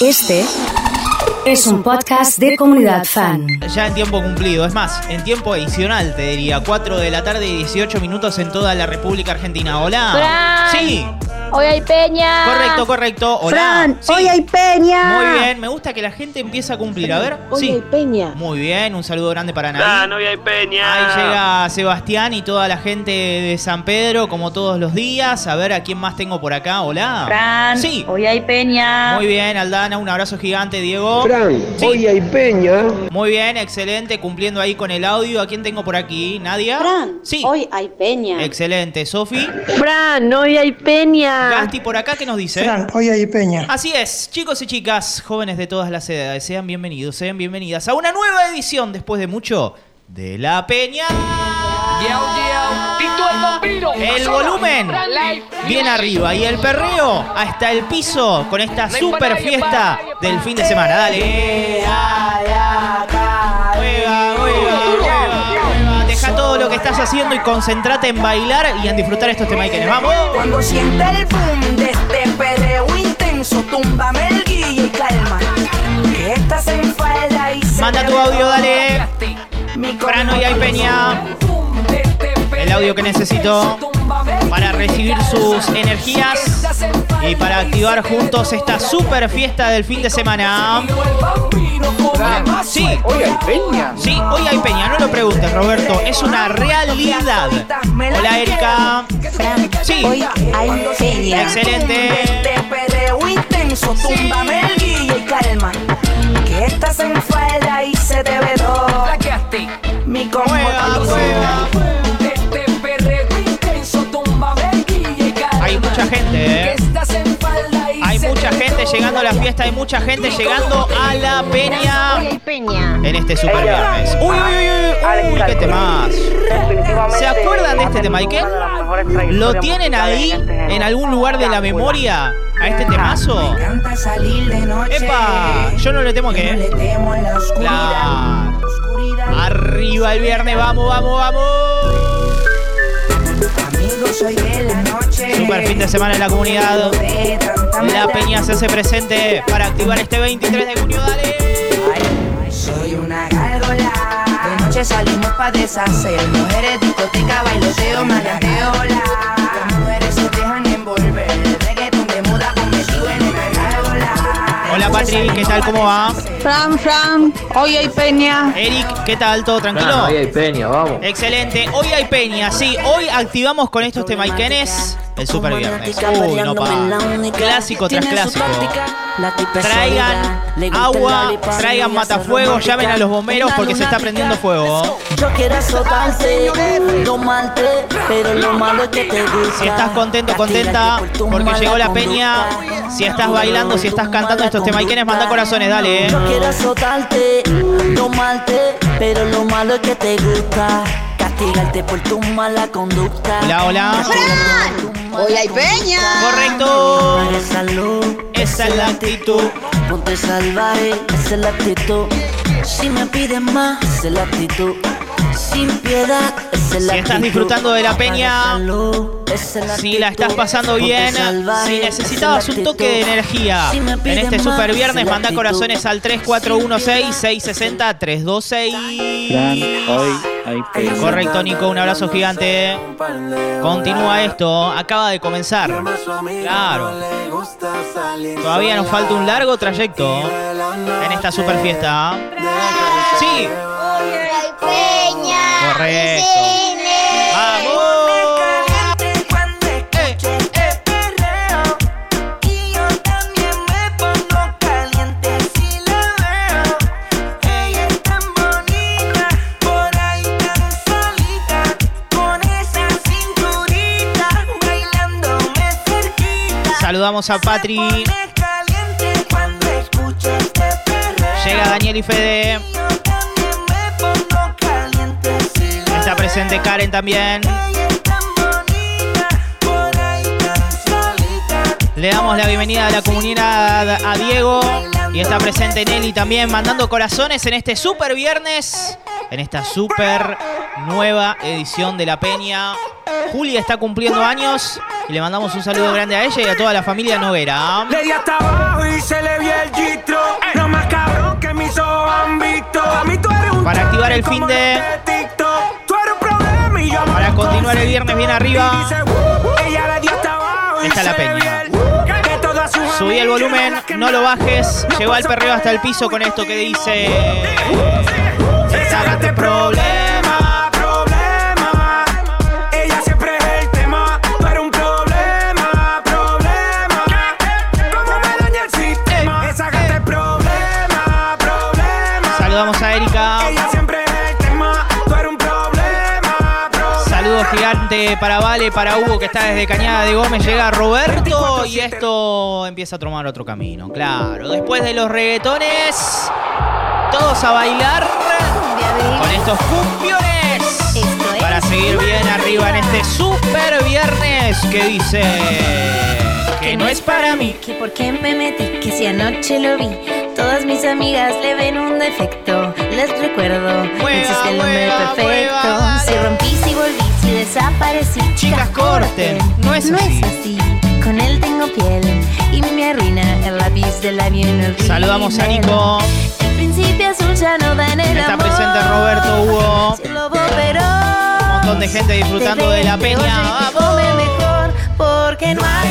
Este es un podcast de comunidad fan. Ya en tiempo cumplido, es más, en tiempo adicional te diría, 4 de la tarde y 18 minutos en toda la República Argentina. Hola. Sí, Hoy hay peña. correcto, correcto. Hola. Fran, Sí. hoy hay peña. Muy bien, me gusta que la gente empiece a cumplir. A ver, Hoy sí. hay peña. Muy bien, un saludo grande para Ah, Naví. no hay peña. Ahí llega Sebastián y toda la gente de San Pedro, como todos los días. A ver a quién más tengo por acá. Hola. Fran. Sí. Hoy hay peña. Muy bien, Aldana, un abrazo gigante, Diego. Fran, Sí. hoy hay peña. Muy bien, excelente, cumpliendo ahí con el audio. ¿A quién tengo por aquí? ¿Nadia? Fran, Sí. hoy hay peña. Excelente. Sofi. Fran, hoy hay peña. Gasti por acá, ¿qué nos dice? Fran, hoy hay peña. Así es, chicos y chicas, jóvenes de todas las edades, sean bienvenidos, sean bienvenidas a una nueva edición después de mucho de La Peña. El volumen bien arriba y el perreo hasta el piso con esta super fiesta del fin de semana. Dale. Estás haciendo y concéntrate en bailar y en disfrutar estos temáticos. ¡Vamos! Cuando siente el boom de este perreo intenso, túmbame el guille y calma. Que estás en falda y se Manda tu audio, dale. Mi Fran, hoy hay corazón peña. El audio que necesito para recibir sus energías y para activar juntos esta super fiesta del fin de semana. Sí, Hoy hay peña. sí, hoy hay peña, no lo preguntes Roberto, es una realidad. Hola Erika. Sí, Hoy hay peña. excelente. Este guille y calma. Que estás en falda y se te ve todo. Mi fiesta, hay mucha gente llegando a la peña en este super viernes. Uy, uy, uy, uy, uy, qué temas. ¿Se acuerdan de este tema? ¿Y qué? ¿Lo tienen ahí en algún lugar de la memoria a este temazo? Canta salir de noche. ¡Epa! Yo no le temo No le que. temo a la oscuridad. Arriba el viernes, vamos, vamos, vamos. Amigo, soy de la noche. Super fin de semana en la comunidad. La peña se hace presente para activar este 23 de junio, dale. Ay, soy una gárgola. De noche salimos pa' deshacer. Mujeres, discoteca, bailoteo, maleanteo. Las mujeres se dejan envolver. Reggaeton de moda convertido en una gárgola. Hola Patri, ¿qué tal? ¿Cómo va? Fran, Fran, hoy hay peña. Eric, ¿qué tal? ¿Todo tranquilo? hoy hay peña, vamos. Excelente, hoy hay peña, sí, hoy activamos con estos temaiquenes el super viernes. Uy, no pa. Clásico tras clásico. Traigan agua, traigan matafuegos, llamen a los bomberos porque se está prendiendo fuego. Yo quiero azotarte, no malte, pero lo malo es que te gusta. Si estás contento, contenta, porque llegó la peña. Si estás bailando, si estás cantando estos temaiquenes, manda corazones, dale. eh. Yo quiero azotarte, no malte, pero lo malo es que te gusta. Castigarte por tu mala conducta. Hola, hola. Hoy hay peña. Correcto. Esa es la actitud. ponte salvaje, esa es la actitud. Si me pides más, esa es la actitud. Sin piedad, Si estás disfrutando de la peña, Si la estás pasando bien, si necesitabas un toque de energía en este super viernes, manda corazones al 3416-660-326. hoy hay peña. Correcto, Nico, un abrazo gigante. Continúa esto, acaba de comenzar. Claro. Todavía nos falta un largo trayecto en esta super fiesta. Sí. Correcto. ¡Vamos! Saludamos a Patri. Este. Llega Daniel y Fede. presente Karen también. Le damos la bienvenida a la comunidad a Diego y está presente Nelly también mandando corazones en este super viernes, en esta super nueva edición de La Peña. Julia está cumpliendo años y le mandamos un saludo grande a ella y a toda la familia Noguera. Para activar el fin de el viernes bien arriba. Está la peña. Subí el volumen, no lo bajes. Lleva el perreo hasta el piso con esto que dice. Sácate problema, Saludos gigante para Vale, para Hugo que está desde Cañada de Gómez. Llega Roberto y esto empieza a tomar otro camino. Claro, después de los reggaetones, todos a bailar con estos cumbiones para seguir bien arriba en este super viernes que dice que no es para mí. Que por qué me metí, que si anoche lo vi. Todas mis amigas le ven un defecto. Les recuerdo, Mueva, existe el hombre mueva, perfecto. mueva, si rompí, si volví, desaparecí. Chicas, corten. No es no así. es así. Con él tengo piel y me arruina el lápiz del labio el Saludamos a. Nico. El príncipe azul ya no da en el Está amor. presente Roberto Hugo. Si el lobo pero Un montón de gente disfrutando de la peña. Te ¡Vamos! come mejor porque no hay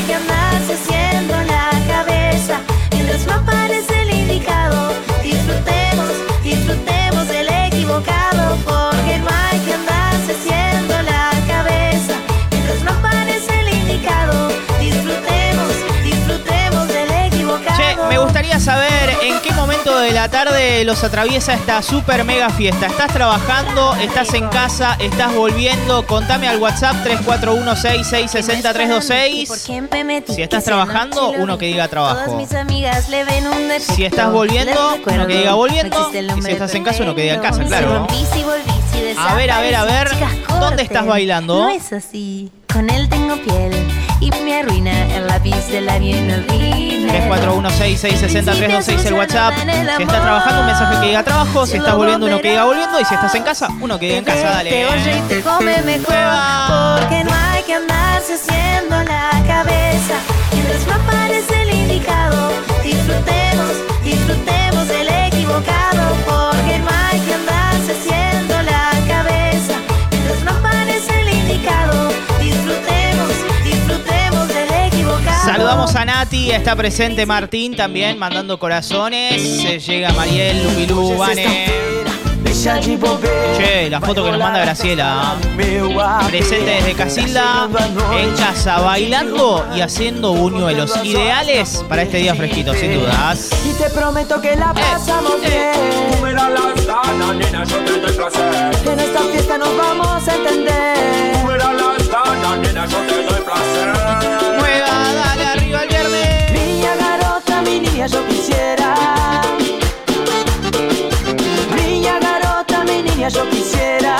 saber en qué momento de la tarde los atraviesa esta super mega fiesta. ¿Estás trabajando? ¿Estás en casa? ¿Estás volviendo? Contame al WhatsApp 3416673226. Si estás trabajando, uno que diga trabajo. Si estás volviendo, uno que diga volviendo. Y si estás en casa, uno que diga en casa, claro. Volví, si A ver, a ver, a ver, chicas, ¿dónde estás bailando? No es así. Con él tengo piel y me arruina el lápiz del labio rímel. 3416673226 el WhatsApp. Si estás trabajando, un mensaje que diga trabajo. Si estás volviendo, uno que diga volviendo. Y si estás en casa, uno que diga en casa. Dale. Te oye y te come mejor porque no hay que andarse haciendo la cabeza mientras no aparece el indicado. Disfrutemos, disfrutemos del equivocado Saludamos a Nati, está presente Martín también, mandando corazones. Eh, Llega Mariel, Lupilú, Vane. Che, la foto que nos manda Graciela. Presente desde Casilda, en casa, bailando y haciendo buñuelos. Ideales para este día fresquito, sin dudas. Y te prometo que la pasamos eh. Doy placer. bien. En esta fiesta nos vamos a entender. Yo te doy placer. Garota, mi niña, yo quisiera. Niña garota, mi niña, yo quisiera.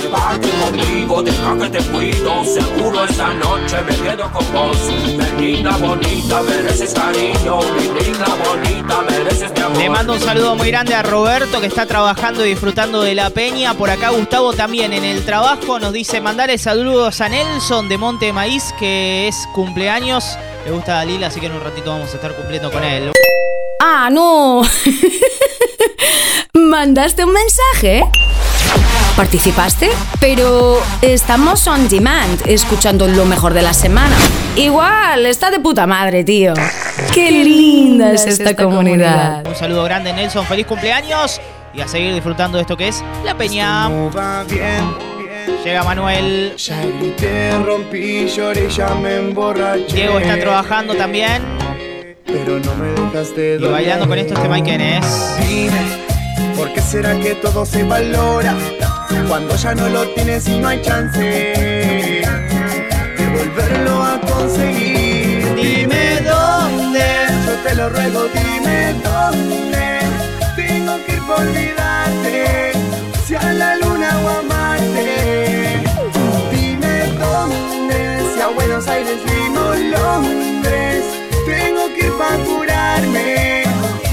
Llevarte conmigo, deja que te cuido. Seguro esta noche me quedo con vos. Menina bonita, mereces cariño. Menina bonita, mereces mi amor. Le mando un saludo muy grande a Roberto que está trabajando y disfrutando de la peña. Por acá Gustavo también en el trabajo nos dice mandarle saludos a Nelson de Monte Maíz que es cumpleaños. Le gusta Dalila, así que en un ratito vamos a estar cumpliendo con él. Ah, no. ¿Mandaste un mensaje? ¿Participaste? Pero estamos on demand, escuchando lo mejor de la semana. Igual, está de puta madre, tío. Qué linda es esta comunidad. Un saludo grande Nelson, feliz cumpleaños y a seguir disfrutando de esto que es la peña. No va bien, Llega Manuel. ya grité, rompí, lloré, ya me emborraché. Diego está trabajando también Pero no me dejaste y bailando con esto este Mike es. Dime, ¿por qué será que todo se valora? Cuando ya no lo tienes y no hay chance de volverlo a conseguir. Dime dónde. Yo te lo ruego, dime dónde tengo que olvidarte, a Buenos Aires vino Londres, tengo que ir para curarme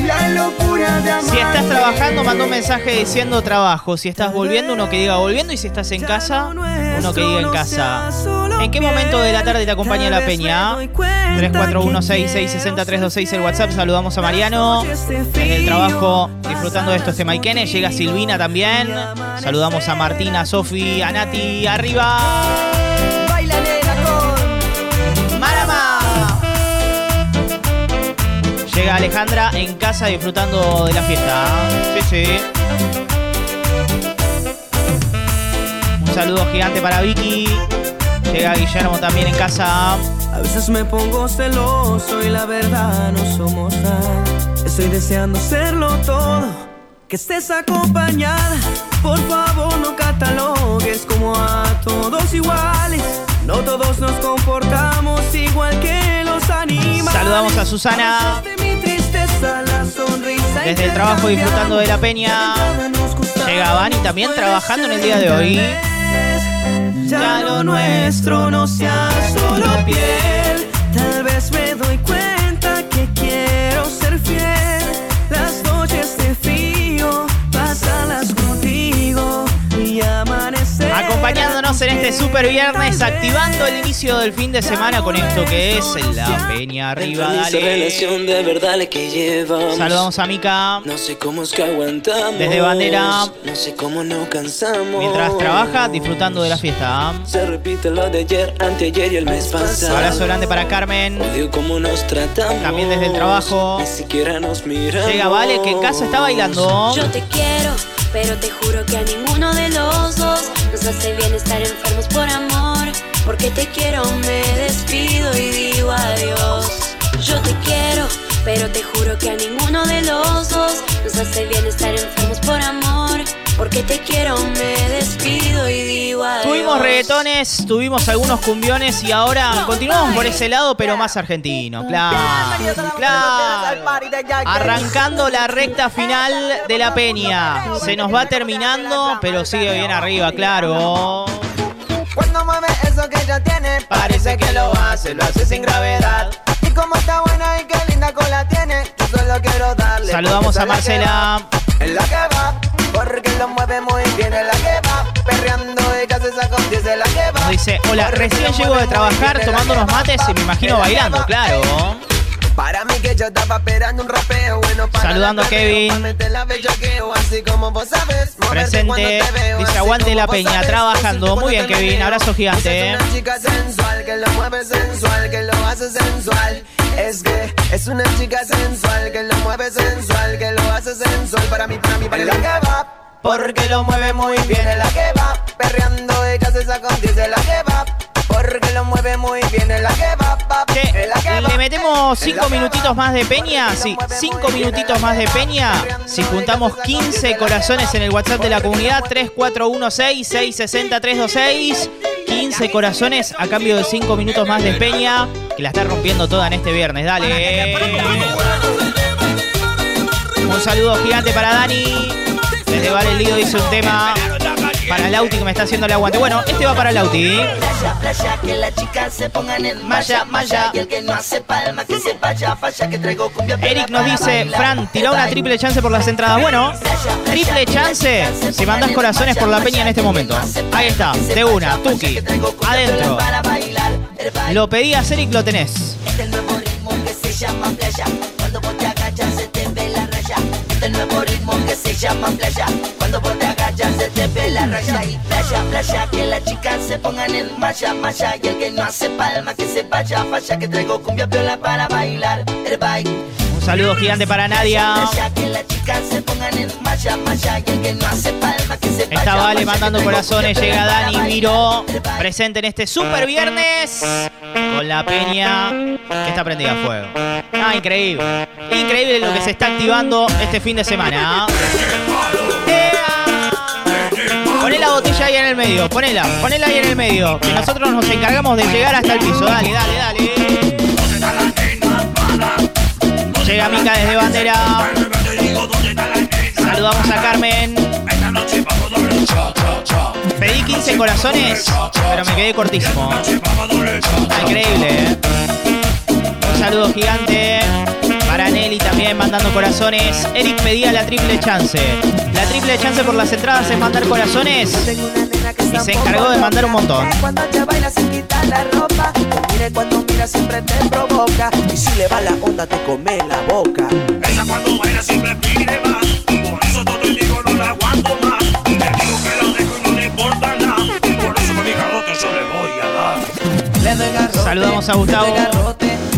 la locura de amarte. Si estás trabajando, manda un mensaje diciendo trabajo. Si estás volviendo, uno que diga volviendo. Y si estás en casa, uno que diga en casa. ¿En qué momento de la tarde te acompaña la peña? 3416666326 el WhatsApp. Saludamos a Mariano desde el trabajo disfrutando de estos temaiquenes. Llega Silvina también. Saludamos a Martina, Sofi, a Nati. ¡Arriba! Llega Alejandra en casa disfrutando de la fiesta. Sí, sí. Un saludo gigante para Vicky. Llega Guillermo también en casa. A veces me pongo celoso y la verdad no somos nada. Estoy deseando serlo todo. Que estés acompañada. Por favor, no catalogues como a todos iguales. No todos nos comportamos igual que. Saludamos a Susana. Desde el trabajo disfrutando de la peña. Llega Vani también trabajando en el día de hoy. Ya lo nuestro no sea solo piel. Acompañándonos en este super viernes, activando el inicio del fin de semana con esto que es la peña arriba. Dale. relación de verdad que llevamos. Saludamos a Mica. No sé cómo es que aguantamos. Desde Bandera. No sé cómo no cansamos. Mientras trabaja, disfrutando de la fiesta. Se repite lo de ayer, anteayer y el mes pasado. Abrazo grande para Carmen. Odio cómo nos tratamos. También desde el trabajo. Ni siquiera nos miramos. Llega Vale, que en casa está bailando. Yo te quiero, pero te juro que a ninguno de los dos nos hace bien estar enfermos por amor. Porque te quiero, me despido y digo adiós. Yo te quiero, pero te juro que a ninguno de los dos nos hace bien estar enfermos por amor. Porque te quiero, me despido y digo adiós. Tuvimos reggaetones, tuvimos algunos cumbiones y ahora continuamos por ese lado, pero más argentino. Claro, claro. Arrancando la recta final de la peña. Se nos va terminando, pero sigue bien arriba, claro. Cuando mueve eso que ella tiene, parece que lo hace, lo hace sin gravedad. Y como está buena y qué linda cola tiene, yo solo quiero darle. Saludamos a Marcela. Es la que va, porque lo mueve muy bien, es la que va. Perreando saca un 10, es la que va. Dice, hola, recién llego de trabajar tomando unos mates y me imagino bailando, claro. Para mí que yo estaba esperando un rapeo bueno para Saludando a Kevin. así como vos sabes, Presente, dice aguante la peña, trabajando. Muy bien, Kevin, abrazo gigante. Es una chica sensual que lo mueve sensual, que lo hace sensual. Es que es una chica sensual que lo mueve sensual, que lo hace sensual. Para mí, para mí, para la que va. Porque lo mueve muy bien, es la que va. Perreando, ella se 10, es la que va. Porque lo mueve muy bien, es la que va. pa, Che, es la que va. ¿Le metemos Es la 5 que minutitos va. más de peña? Sí, 5 minutitos más de peña. Si juntamos 15 corazones en el WhatsApp de la comunidad, 3416-660-326. 15 corazones a cambio de 5 minutos más de peña. Que la está rompiendo toda en este viernes. Dale. Un saludo gigante para Dani. Desde Vale el Lido hizo un tema para Lauti que me está haciendo el aguante. Bueno, este va para Lauti. Playa, playa, que las chicas se pongan en Maya, maya. Y el que no hace palma, que se vaya, falla, que traigo cumbia Eric nos dice. Fran, tira una triple chance por las entradas. Bueno, triple chance si mandás corazones por la peña en este momento. Ahí está, de una, Tuki, adentro. Lo pedías, Eric, lo tenés. Este el nuevo ritmo que se llama playa. Cuando vos te agachas se te ve la raya. Este el nuevo ritmo que se llama playa. Cuando vos te agachas se te ve la raya. Y playa, playa, que las chicas se pongan en malla, malla. Y el que no hace palma que se vaya, falla, que traigo cumbia piola para bailar. El baile. Un saludo gigante para Nadia. Está Vale mandando corazones, llega Dani. Miro, presente en este super viernes con la peña que está prendida a fuego. Ah, increíble. Increíble lo que se está activando este fin de semana. Poné la botella ahí en el medio, ponela, ponela ahí en el medio. Que nosotros nos encargamos de llegar hasta el piso. Dale, dale, dale. Llega Mica desde bandera. Saludamos a Carmen. Pedí 15 corazones, pero me quedé cortísimo. Increíble, ¿eh? Un saludo gigante mandando corazones. Eric pedía la triple chance. La triple chance por las entradas es mandar corazones. Y se encargó de mandar un montón. Cuando ella baila sin quitar la ropa. Te mire cuando mira siempre te provoca. Y si le va la onda te come la boca. Ella cuando baila siempre pide más. Por eso todo el digo no la aguanto más. Le digo que la dejo y no le importa nada. Por eso con mi garrote yo le voy a dar. Le doy garrote. Saludamos a Gustavo.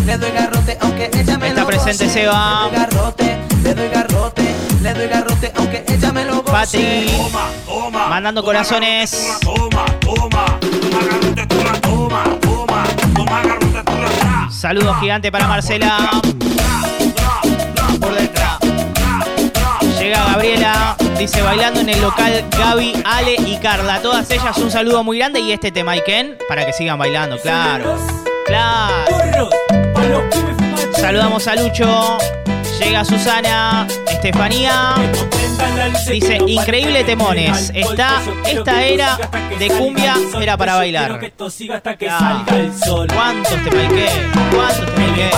Le doy garrote, aunque ella me Está lo presente goce. Seba. Le doy garrote, le doy garrote, le doy garrote, aunque ella me lo goce. Pati. Mandando corazones. Toma, toma. Toma garrote, tú la toma, toma. Toma garrote, tra. Saludos gigante para Marcela. Por detrás. Llega Gabriela, dice bailando en el local Gaby, Ale y Carla. A todas ellas un saludo muy grande y este tema Iken para que sigan bailando, claro. Claro. Saludamos a Lucho. Llega Susana, Estefanía. Dice, increíble temones. Está, esta era de cumbia, era para bailar. Ah, ¿Cuántos te maiqué? ¿Cuántos te maiqué?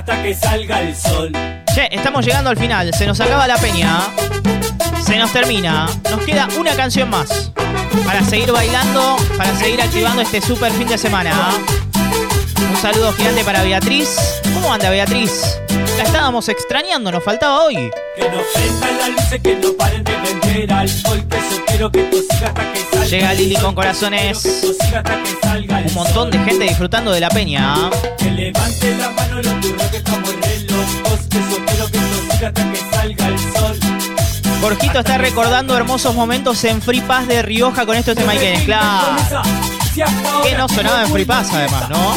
Hasta que salga el sol Che, estamos llegando al final. Se nos acaba la peña. Se nos termina. Nos queda una canción más. Para seguir bailando, para seguir activando este super fin de semana. Un saludo gigante para Beatriz. ¿Cómo anda Beatriz? La estábamos extrañando, nos faltaba hoy. Que no prendan las luces, que no paren de vender alcohol Que yo quiero que esto siga hasta que salga Llega Lili con corazones. Que que Un montón de gente disfrutando de la peña. Que levanten la mano los turros que estamos re locos Que yo quiero que esto siga hasta que salga el sol Jorgito está recordando hermosos momentos en Free Pass de Rioja con estos temaiquenes, claro. Que no sonaba en Free Pass además, ¿no?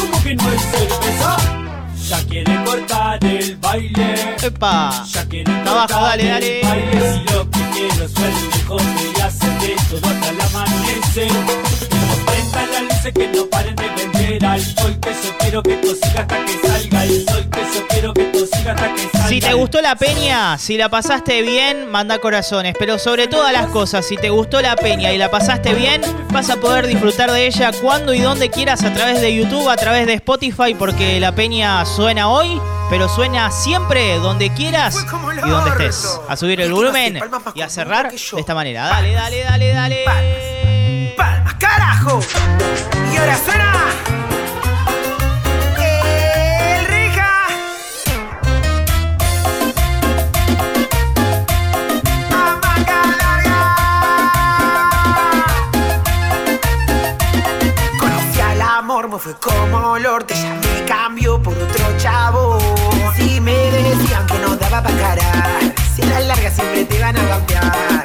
Ya quiere cortar el baile Epa. Ya quiere Abajo, cortar dale, el dale. baile Si lo que quiero es el come y hace de todo hasta el amanecer Que no prendan las luces, que no paren de vender alcohol Que yo quiero que esto siga hasta que salga el sol Que yo quiero que esto siga hasta que salga Si te gustó la peña, si la pasaste bien, manda corazones. Pero sobre todas las cosas, si te gustó la peña y la pasaste bien, vas a poder disfrutar de ella cuando y donde quieras a través de YouTube, a través de Spotify, porque la peña suena hoy, pero suena siempre donde quieras y donde estés. A subir el volumen y a cerrar de esta manera. Dale, dale, dale, dale. Y ahora suena. El Rija. Larga. Conocí al amor, me fue como olor, te llamé cambio por otro chavo. Si me decían que no daba pa' cara, si a la larga siempre te van a cambiar.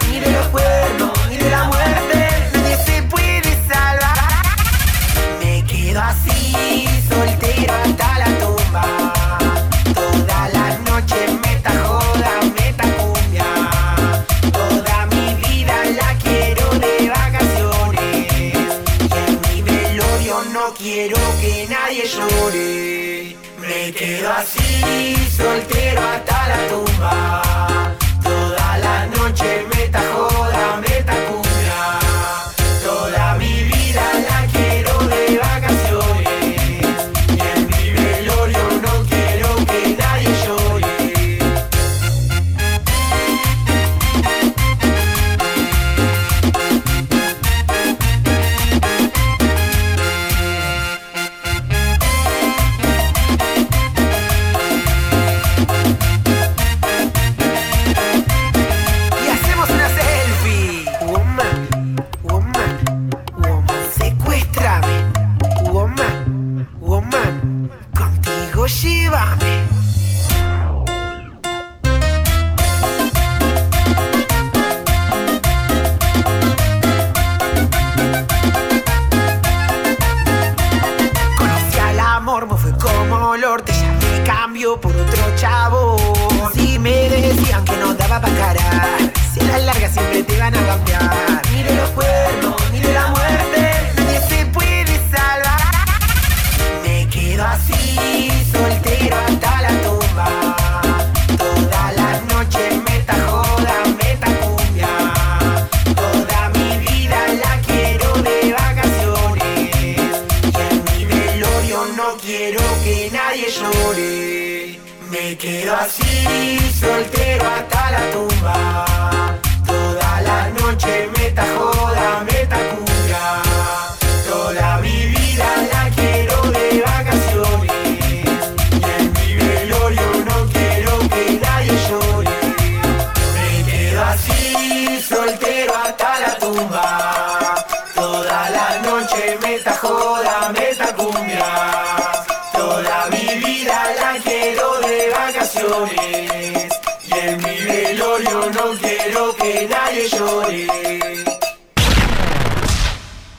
Quedo a cambiar. Ni de los cuernos, ni de la muerte, nadie se puede salvar. Me quedo así, soltero hasta la tumba. Toda la noche meta joda, meta cumbia. Toda mi vida la quiero de vacaciones. Y en mi velorio no quiero que nadie llore. Me quedo así, soltero hasta la tumba. Noche meta joda, meta